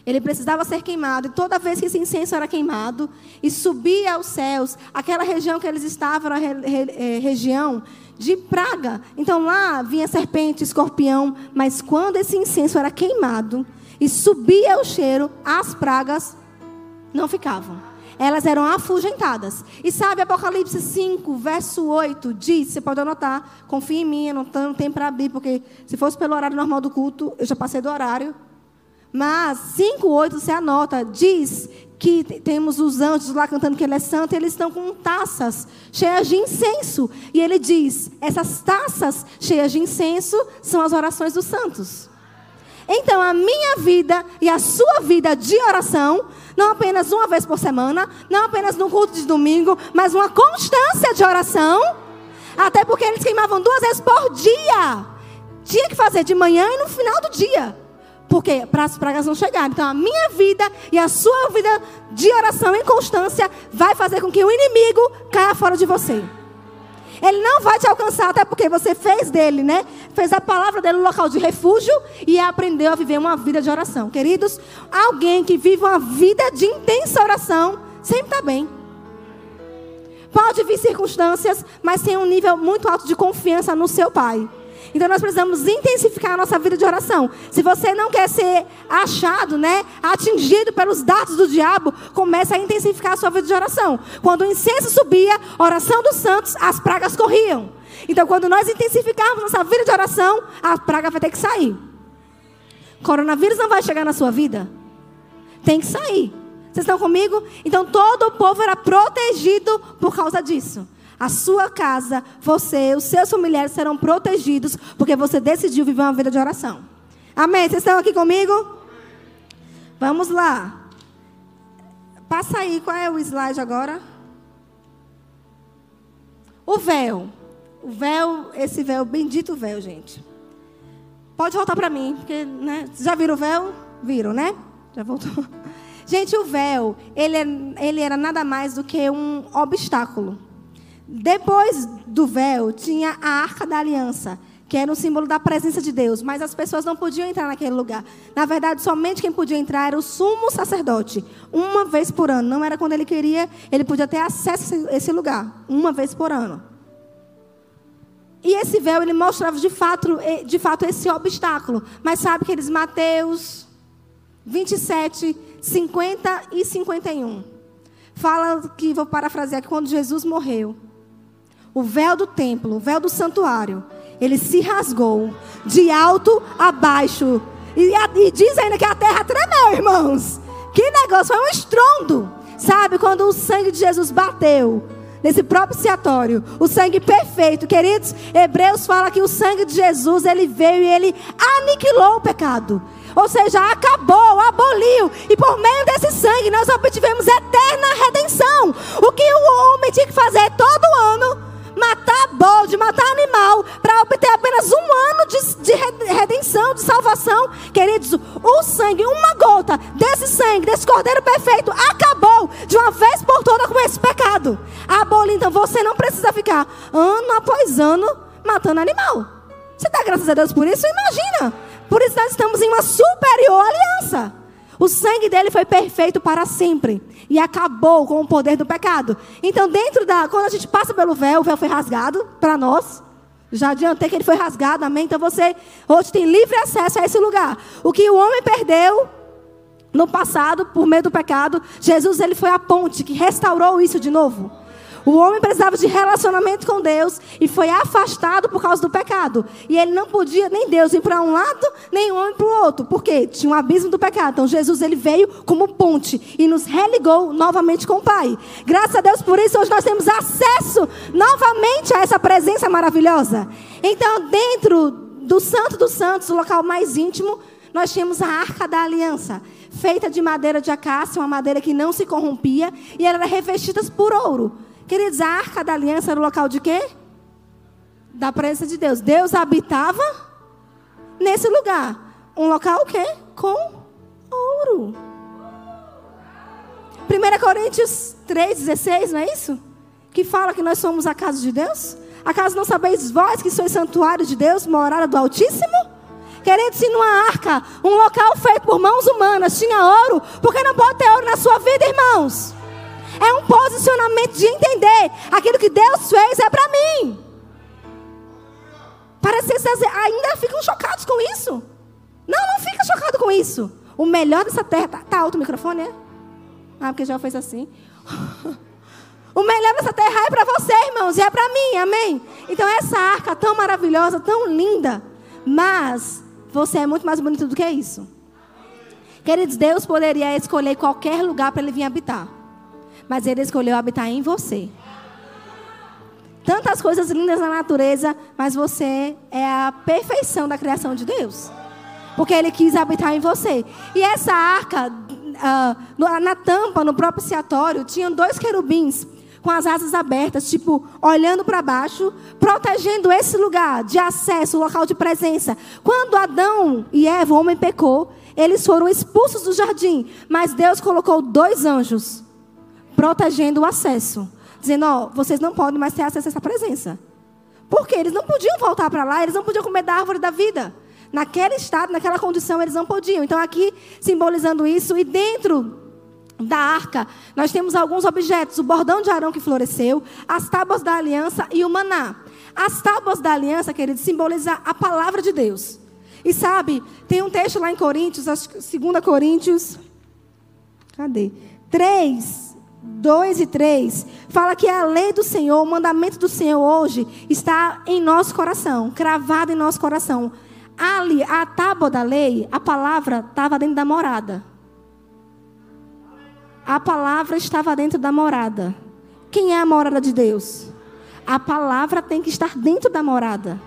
Ele precisava ser queimado, e toda vez que esse incenso era queimado e subia aos céus, aquela região que eles estavam era é, região de praga. Então lá vinha serpente, escorpião, mas quando esse incenso era queimado e subia o cheiro, as pragas não ficavam elas eram afugentadas. E sabe, Apocalipse 5, verso 8, diz, você pode anotar, confia em mim, não tenho tempo para abrir, porque se fosse pelo horário normal do culto, eu já passei do horário. Mas 5, 8, você anota, diz que temos os anjos lá cantando que ele é santo, e eles estão com taças cheias de incenso. E ele diz: essas taças cheias de incenso são as orações dos santos. Então, a minha vida e a sua vida de oração não apenas uma vez por semana, não apenas no culto de domingo, mas uma constância de oração. Até porque eles queimavam duas vezes por dia. Tinha que fazer de manhã e no final do dia. Porque para as pragas não chegarem. Então a minha vida e a sua vida de oração em constância vai fazer com que o inimigo caia fora de você. Ele não vai te alcançar, até porque você fez dele, né? Fez a palavra dele um local de refúgio e aprendeu a viver uma vida de oração. Queridos, alguém que vive uma vida de intensa oração, sempre está bem. Pode vir circunstâncias, mas tem um nível muito alto de confiança no seu Pai. Então nós precisamos intensificar a nossa vida de oração. Se você não quer ser achado, né, atingido pelos dados do diabo, comece a intensificar a sua vida de oração. Quando o incenso subia, oração dos santos, as pragas corriam. Então quando nós intensificarmos nossa vida de oração, a praga vai ter que sair. Coronavírus não vai chegar na sua vida. Tem que sair. Vocês estão comigo? Então todo o povo era protegido por causa disso. A sua casa, você, os seus familiares serão protegidos porque você decidiu viver uma vida de oração. Amém? Vocês estão aqui comigo? Vamos lá. Passa aí, qual é o slide agora? O véu. O véu, esse véu, bendito véu, gente. Pode voltar para mim, porque, né? Já viram o véu? Viram, né? Já voltou. Gente, o véu, ele, é, ele era nada mais do que um obstáculo. Depois do véu tinha a arca da aliança, que era um símbolo da presença de Deus, mas as pessoas não podiam entrar naquele lugar. Na verdade, somente quem podia entrar era o sumo sacerdote, uma vez por ano. Não era quando ele queria, ele podia ter acesso a esse lugar, uma vez por ano. E esse véu ele mostrava de fato, de fato esse obstáculo. Mas sabe que eles Mateus 27, 50 e 51 fala que vou parafrasear que quando Jesus morreu, o véu do templo, o véu do santuário, ele se rasgou de alto a baixo. E, e diz ainda que a terra tremeu, irmãos. Que negócio, foi um estrondo. Sabe, quando o sangue de Jesus bateu nesse propiciatório, o sangue perfeito, queridos, Hebreus fala que o sangue de Jesus, ele veio e ele aniquilou o pecado. Ou seja, acabou, aboliu. E por meio desse sangue nós obtivemos eterna redenção. O que o homem tinha que fazer todo ano matar bode, matar animal, para obter apenas um ano de, de redenção, de salvação, Queridos, o sangue, uma gota desse sangue, desse cordeiro perfeito, acabou de uma vez por todas com esse pecado. Abolindo, então você não precisa ficar ano após ano matando animal. Você dá graças a Deus por isso? Imagina. Por isso nós estamos em uma superior aliança. O sangue dele foi perfeito para sempre e acabou com o poder do pecado. Então, dentro da, quando a gente passa pelo véu, o véu foi rasgado para nós. Já adiantei que ele foi rasgado, amém? Então você hoje tem livre acesso a esse lugar. O que o homem perdeu no passado, por meio do pecado, Jesus ele foi a ponte que restaurou isso de novo. O homem precisava de relacionamento com Deus e foi afastado por causa do pecado. E ele não podia nem Deus ir para um lado, nem o homem para o outro, porque tinha um abismo do pecado. Então Jesus ele veio como ponte e nos religou novamente com o Pai. Graças a Deus por isso hoje nós temos acesso novamente a essa presença maravilhosa. Então, dentro do Santo dos Santos, o local mais íntimo, nós tínhamos a Arca da Aliança feita de madeira de acácia, uma madeira que não se corrompia, e ela era revestida por ouro. Queridos, a arca da aliança era o local de quê? Da presença de Deus. Deus habitava nesse lugar. Um local o quê? Com ouro. 1 Coríntios 3,16, não é isso? Que fala que nós somos a casa de Deus? Acaso não sabeis vós que sois santuário de Deus, morada do Altíssimo? Querendo se numa arca, um local feito por mãos humanas, tinha ouro, porque não pode ter ouro na sua vida, irmãos? É um posicionamento de entender aquilo que Deus fez é para mim. Parece que vocês ainda ficam chocados com isso. Não, não fica chocado com isso. O melhor dessa terra. Tá, tá alto o microfone, é? Ah, porque já fez assim. O melhor dessa terra é para você, irmãos, e é para mim, amém? Então, essa arca tão maravilhosa, tão linda, mas você é muito mais bonito do que isso. Queridos, Deus poderia escolher qualquer lugar para ele vir habitar mas Ele escolheu habitar em você. Tantas coisas lindas na natureza, mas você é a perfeição da criação de Deus. Porque Ele quis habitar em você. E essa arca, uh, na tampa, no propiciatório, tinham dois querubins com as asas abertas, tipo, olhando para baixo, protegendo esse lugar de acesso, local de presença. Quando Adão e Eva, o homem pecou, eles foram expulsos do jardim, mas Deus colocou dois anjos protegendo o acesso. Dizendo, ó, vocês não podem mais ter acesso a essa presença. Porque eles não podiam voltar para lá, eles não podiam comer da árvore da vida. Naquele estado, naquela condição, eles não podiam. Então, aqui, simbolizando isso, e dentro da arca, nós temos alguns objetos: o bordão de Arão que floresceu, as tábuas da aliança e o maná. As tábuas da aliança, queridos, simbolizam a palavra de Deus. E sabe, tem um texto lá em Coríntios, 2 Coríntios, cadê? 3, 2 e 3, fala que a lei do Senhor, o mandamento do Senhor hoje, está em nosso coração, cravado em nosso coração. Ali, a tábua da lei, a palavra estava dentro da morada. A palavra estava dentro da morada. Quem é a morada de Deus? A palavra tem que estar dentro da morada.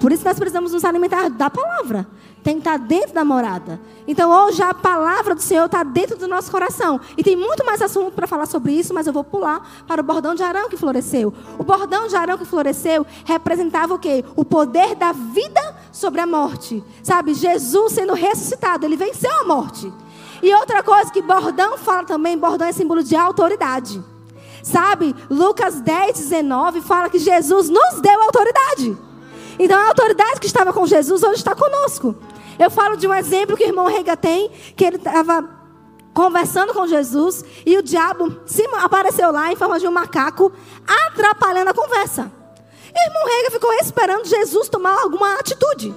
Por isso nós precisamos nos alimentar da palavra tem que estar dentro da morada. Então hoje a palavra do Senhor está dentro do nosso coração. E tem muito mais assunto para falar sobre isso, mas eu vou pular para o bordão de Arão que floresceu. O bordão de Arão que floresceu representava o quê? O poder da vida sobre a morte. Sabe, Jesus sendo ressuscitado, ele venceu a morte. E outra coisa que bordão fala também, bordão é símbolo de autoridade. Sabe, Lucas 10, 19 fala que Jesus nos deu autoridade. Então a autoridade que estava com Jesus hoje está conosco. Eu falo de um exemplo que o irmão Rega tem, que ele estava conversando com Jesus e o diabo apareceu lá em forma de um macaco, atrapalhando a conversa. E o irmão Rega ficou esperando Jesus tomar alguma atitude.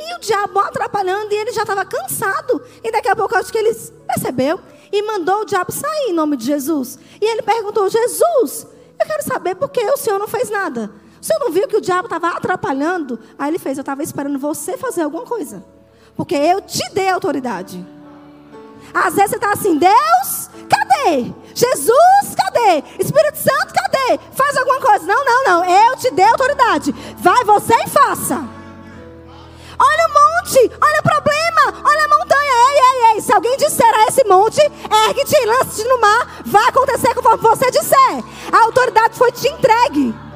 E o diabo atrapalhando, e ele já estava cansado. E daqui a pouco acho que ele percebeu e mandou o diabo sair em nome de Jesus. E ele perguntou: Jesus, eu quero saber por que o senhor não fez nada. Senhor não viu que o diabo estava atrapalhando? Aí ele fez: Eu estava esperando você fazer alguma coisa. Porque eu te dei autoridade. Às vezes você está assim, Deus, cadê? Jesus, cadê? Espírito Santo, cadê? Faz alguma coisa. Não, não, não. Eu te dei autoridade. Vai você e faça. Olha o monte, olha o problema, olha a montanha. Ei, ei, ei. Se alguém disser a esse monte, ergue-te e lance-te no mar, vai acontecer conforme você disser. A autoridade foi te entregue.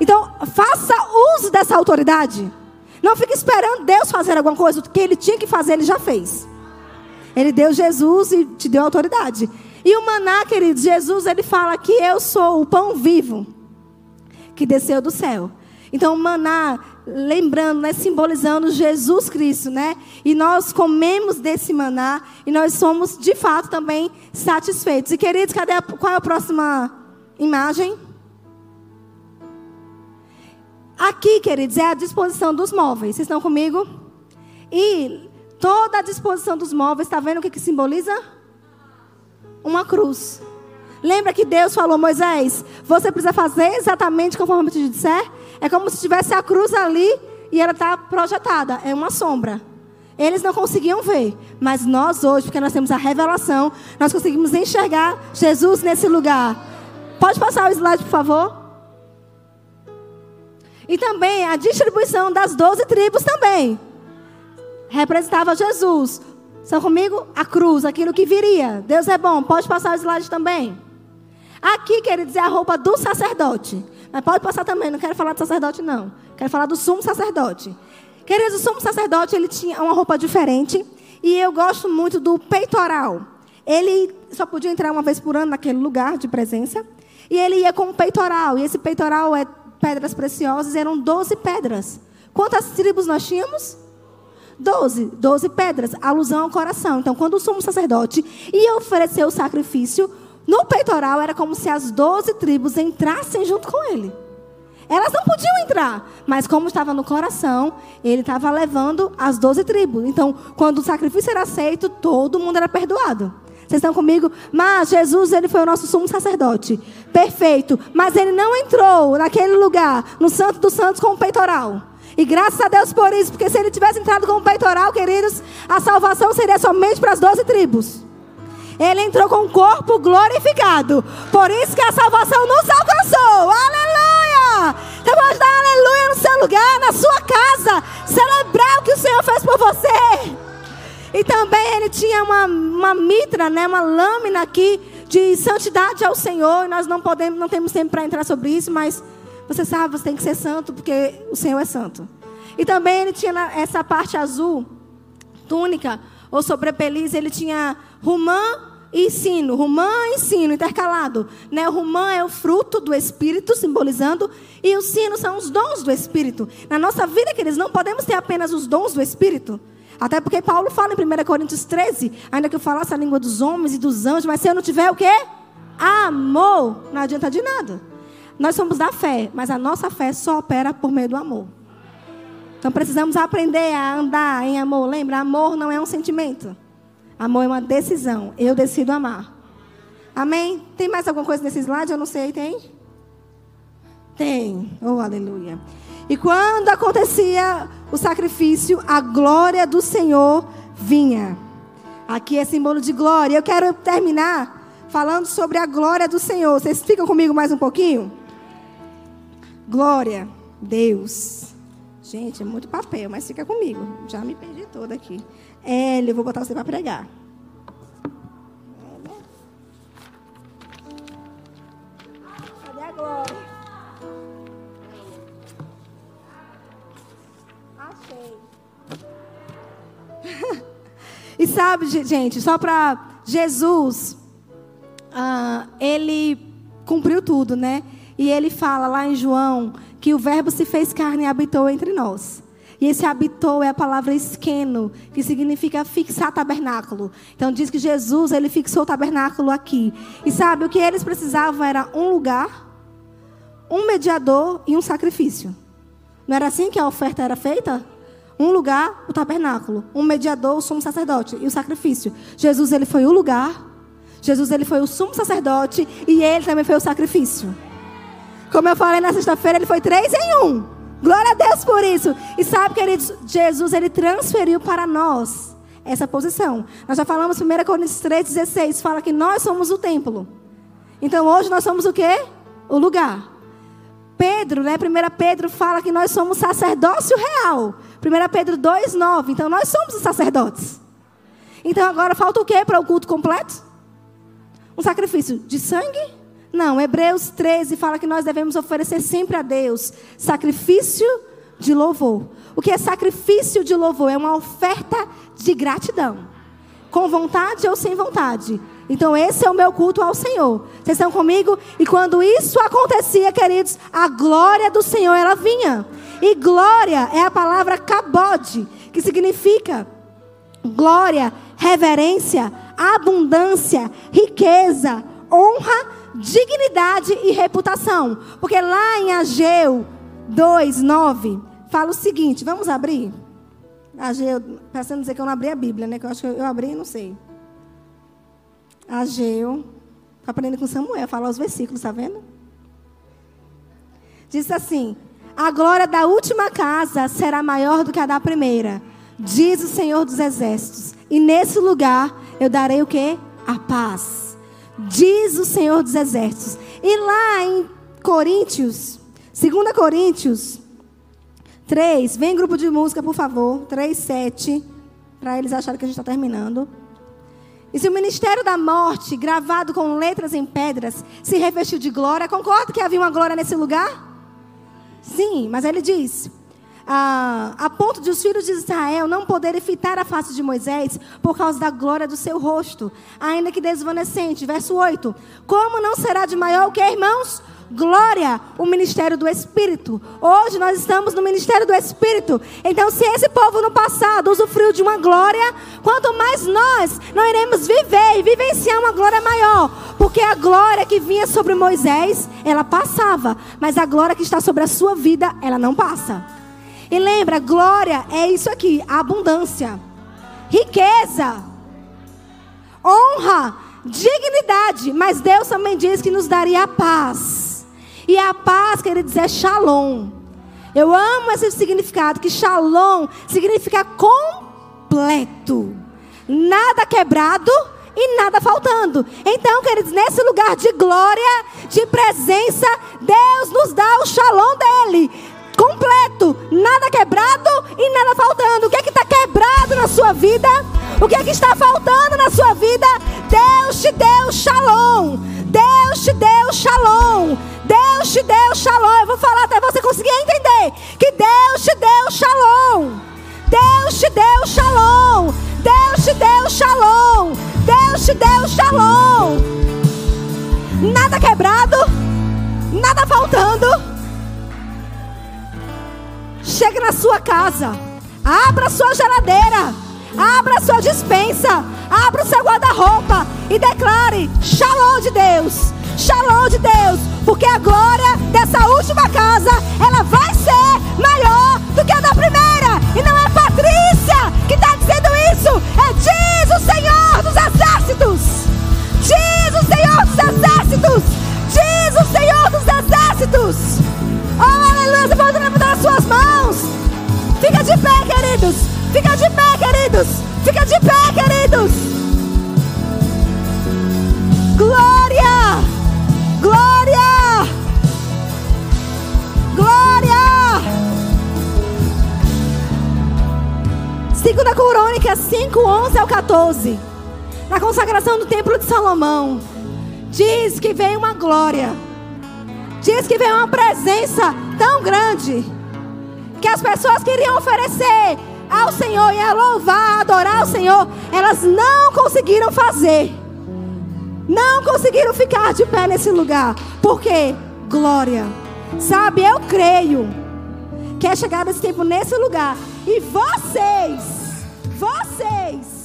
Então, faça uso dessa autoridade. Não fique esperando Deus fazer alguma coisa. O que ele tinha que fazer, ele já fez. Ele deu Jesus e te deu autoridade. E o maná, queridos, Jesus, ele fala que eu sou o pão vivo que desceu do céu. Então, o maná, lembrando, né, simbolizando Jesus Cristo, né? E nós comemos desse maná e nós somos, de fato, também satisfeitos. E, queridos, cadê a, qual é a próxima imagem? Aqui, queridos, é a disposição dos móveis. Vocês estão comigo? E toda a disposição dos móveis, está vendo o que, que simboliza? Uma cruz. Lembra que Deus falou, Moisés, você precisa fazer exatamente conforme eu te disser? É como se tivesse a cruz ali e ela está projetada. É uma sombra. Eles não conseguiam ver, mas nós hoje, porque nós temos a revelação, nós conseguimos enxergar Jesus nesse lugar. Pode passar o slide, por favor? E também a distribuição das doze tribos também. Representava Jesus. Estão comigo? A cruz, aquilo que viria. Deus é bom. Pode passar o slide também. Aqui, queridos, é a roupa do sacerdote. Mas pode passar também, não quero falar do sacerdote, não. Quero falar do sumo sacerdote. Queridos, o sumo sacerdote, ele tinha uma roupa diferente. E eu gosto muito do peitoral. Ele só podia entrar uma vez por ano naquele lugar de presença. E ele ia com o peitoral. E esse peitoral é pedras preciosas, eram 12 pedras. Quantas tribos nós tínhamos? Doze, doze pedras, alusão ao coração. Então, quando o sumo sacerdote ia oferecer o sacrifício, no peitoral era como se as doze tribos entrassem junto com ele. Elas não podiam entrar, mas como estava no coração, ele estava levando as doze tribos. Então, quando o sacrifício era aceito, todo mundo era perdoado. Vocês estão comigo? Mas Jesus, ele foi o nosso sumo sacerdote. Perfeito. Mas ele não entrou naquele lugar, no Santo dos Santos, com o peitoral. E graças a Deus por isso, porque se ele tivesse entrado com o peitoral, queridos, a salvação seria somente para as doze tribos. Ele entrou com o corpo glorificado. Por isso que a salvação nos alcançou. Aleluia! Você pode dar aleluia no seu lugar, na sua casa. Celebrar o que o Senhor fez por você. E também ele tinha uma, uma mitra, né, uma lâmina aqui de santidade ao Senhor. E nós não podemos, não temos tempo para entrar sobre isso, mas você sabe, você tem que ser santo porque o Senhor é santo. E também ele tinha essa parte azul, túnica ou sobrepeliz, ele tinha romã e sino, romã e sino intercalado. Né? O romã é o fruto do Espírito, simbolizando, e o sino são os dons do Espírito. Na nossa vida, queridos, não podemos ter apenas os dons do Espírito. Até porque Paulo fala em 1 Coríntios 13, ainda que eu falasse a língua dos homens e dos anjos, mas se eu não tiver o quê? Amor, não adianta de nada. Nós somos da fé, mas a nossa fé só opera por meio do amor. Então precisamos aprender a andar em amor. Lembra, amor não é um sentimento. Amor é uma decisão. Eu decido amar. Amém? Tem mais alguma coisa nesse slide? Eu não sei, tem? Tem. Oh, aleluia. E quando acontecia o sacrifício, a glória do Senhor vinha. Aqui é símbolo de glória. Eu quero terminar falando sobre a glória do Senhor. Vocês ficam comigo mais um pouquinho? Glória, Deus. Gente, é muito papel, mas fica comigo. Já me perdi toda aqui. Hélio, vou botar você para pregar. E sabe, gente, só para Jesus, uh, ele cumpriu tudo, né? E ele fala lá em João que o Verbo se fez carne e habitou entre nós. E esse habitou é a palavra esqueno, que significa fixar tabernáculo. Então diz que Jesus, ele fixou o tabernáculo aqui. E sabe, o que eles precisavam era um lugar, um mediador e um sacrifício. Não era assim que a oferta era feita? Um lugar, o tabernáculo. Um mediador, o sumo sacerdote. E o sacrifício. Jesus, ele foi o lugar. Jesus, ele foi o sumo sacerdote. E ele também foi o sacrifício. Como eu falei na sexta-feira, ele foi três em um. Glória a Deus por isso. E sabe, queridos, Jesus, ele transferiu para nós essa posição. Nós já falamos, 1 Coríntios 3,16, fala que nós somos o templo. Então hoje nós somos o quê? O lugar. Pedro, né? 1 Pedro fala que nós somos sacerdócio real. 1 Pedro 2,9. Então nós somos os sacerdotes. Então agora falta o que para o culto completo? Um sacrifício de sangue? Não, Hebreus 13 fala que nós devemos oferecer sempre a Deus sacrifício de louvor. o que é sacrifício de louvor? É uma oferta de gratidão. Com vontade ou sem vontade. Então, esse é o meu culto ao Senhor. Vocês estão comigo? E quando isso acontecia, queridos, a glória do Senhor ela vinha. E glória é a palavra kabod, que significa glória, reverência, abundância, riqueza, honra, dignidade e reputação. Porque lá em Ageu 2, 9, fala o seguinte: vamos abrir? Ageu, pensando dizer que eu não abri a Bíblia, né? Que eu acho que eu abri não sei. Ageu. Estou aprendendo com Samuel, falar os versículos, está vendo? Diz assim: A glória da última casa será maior do que a da primeira, diz o Senhor dos Exércitos. E nesse lugar eu darei o que? A paz. Diz o Senhor dos Exércitos. E lá em Coríntios, 2 Coríntios 3, vem grupo de música, por favor. 3, 7, para eles acharem que a gente está terminando. E se o ministério da morte, gravado com letras em pedras, se revestiu de glória, concorda que havia uma glória nesse lugar? Sim, mas ele diz: ah, a ponto de os filhos de Israel não poderem fitar a face de Moisés por causa da glória do seu rosto, ainda que desvanecente. Verso 8: Como não será de maior o que, irmãos? Glória, o ministério do Espírito. Hoje nós estamos no ministério do Espírito. Então, se esse povo no passado usufruiu de uma glória, quanto mais nós não iremos viver e vivenciar uma glória maior. Porque a glória que vinha sobre Moisés, ela passava. Mas a glória que está sobre a sua vida, ela não passa. E lembra, glória é isso aqui: abundância, riqueza, honra, dignidade. Mas Deus também diz que nos daria paz. E a paz, queridos, é shalom. Eu amo esse significado, que shalom significa completo. Nada quebrado e nada faltando. Então, queridos, nesse lugar de glória, de presença, Deus nos dá o shalom dele. Completo, nada quebrado e nada faltando. O que é que está quebrado na sua vida? O que é que está faltando na sua vida? Deus te deu shalom. Deus te deu shalom. Deus te deu shalom. Eu vou falar até você conseguir entender que Deus te deu shalom. Deus te deu shalom. Deus te deu shalom. Deus te deu shalom. Nada quebrado, nada faltando. Chegue na sua casa, abra sua geladeira, abra sua dispensa, abra o seu guarda-roupa e declare: Shalom de Deus, Shalom de Deus, porque a glória dessa última casa, ela vai ser maior do que a da primeira. E não é Patrícia que está dizendo isso, é diz o Senhor dos Exércitos. Diz o Senhor dos Exércitos. Diz o Senhor dos Exércitos. Oh, aleluia, você pode levantar as suas mãos. Fica de pé, queridos. Fica de pé, queridos. Fica de pé, queridos. Glória! Glória! Glória! Segunda Crônica 5, 11 ao 14. Na consagração do templo de Salomão. Diz que veio uma glória. Diz que veio uma presença tão grande. Que as pessoas queriam oferecer ao Senhor e a louvar, adorar o Senhor. Elas não conseguiram fazer não conseguiram ficar de pé nesse lugar. Porque glória. Sabe, eu creio que é chegado esse tempo nesse lugar. E vocês, vocês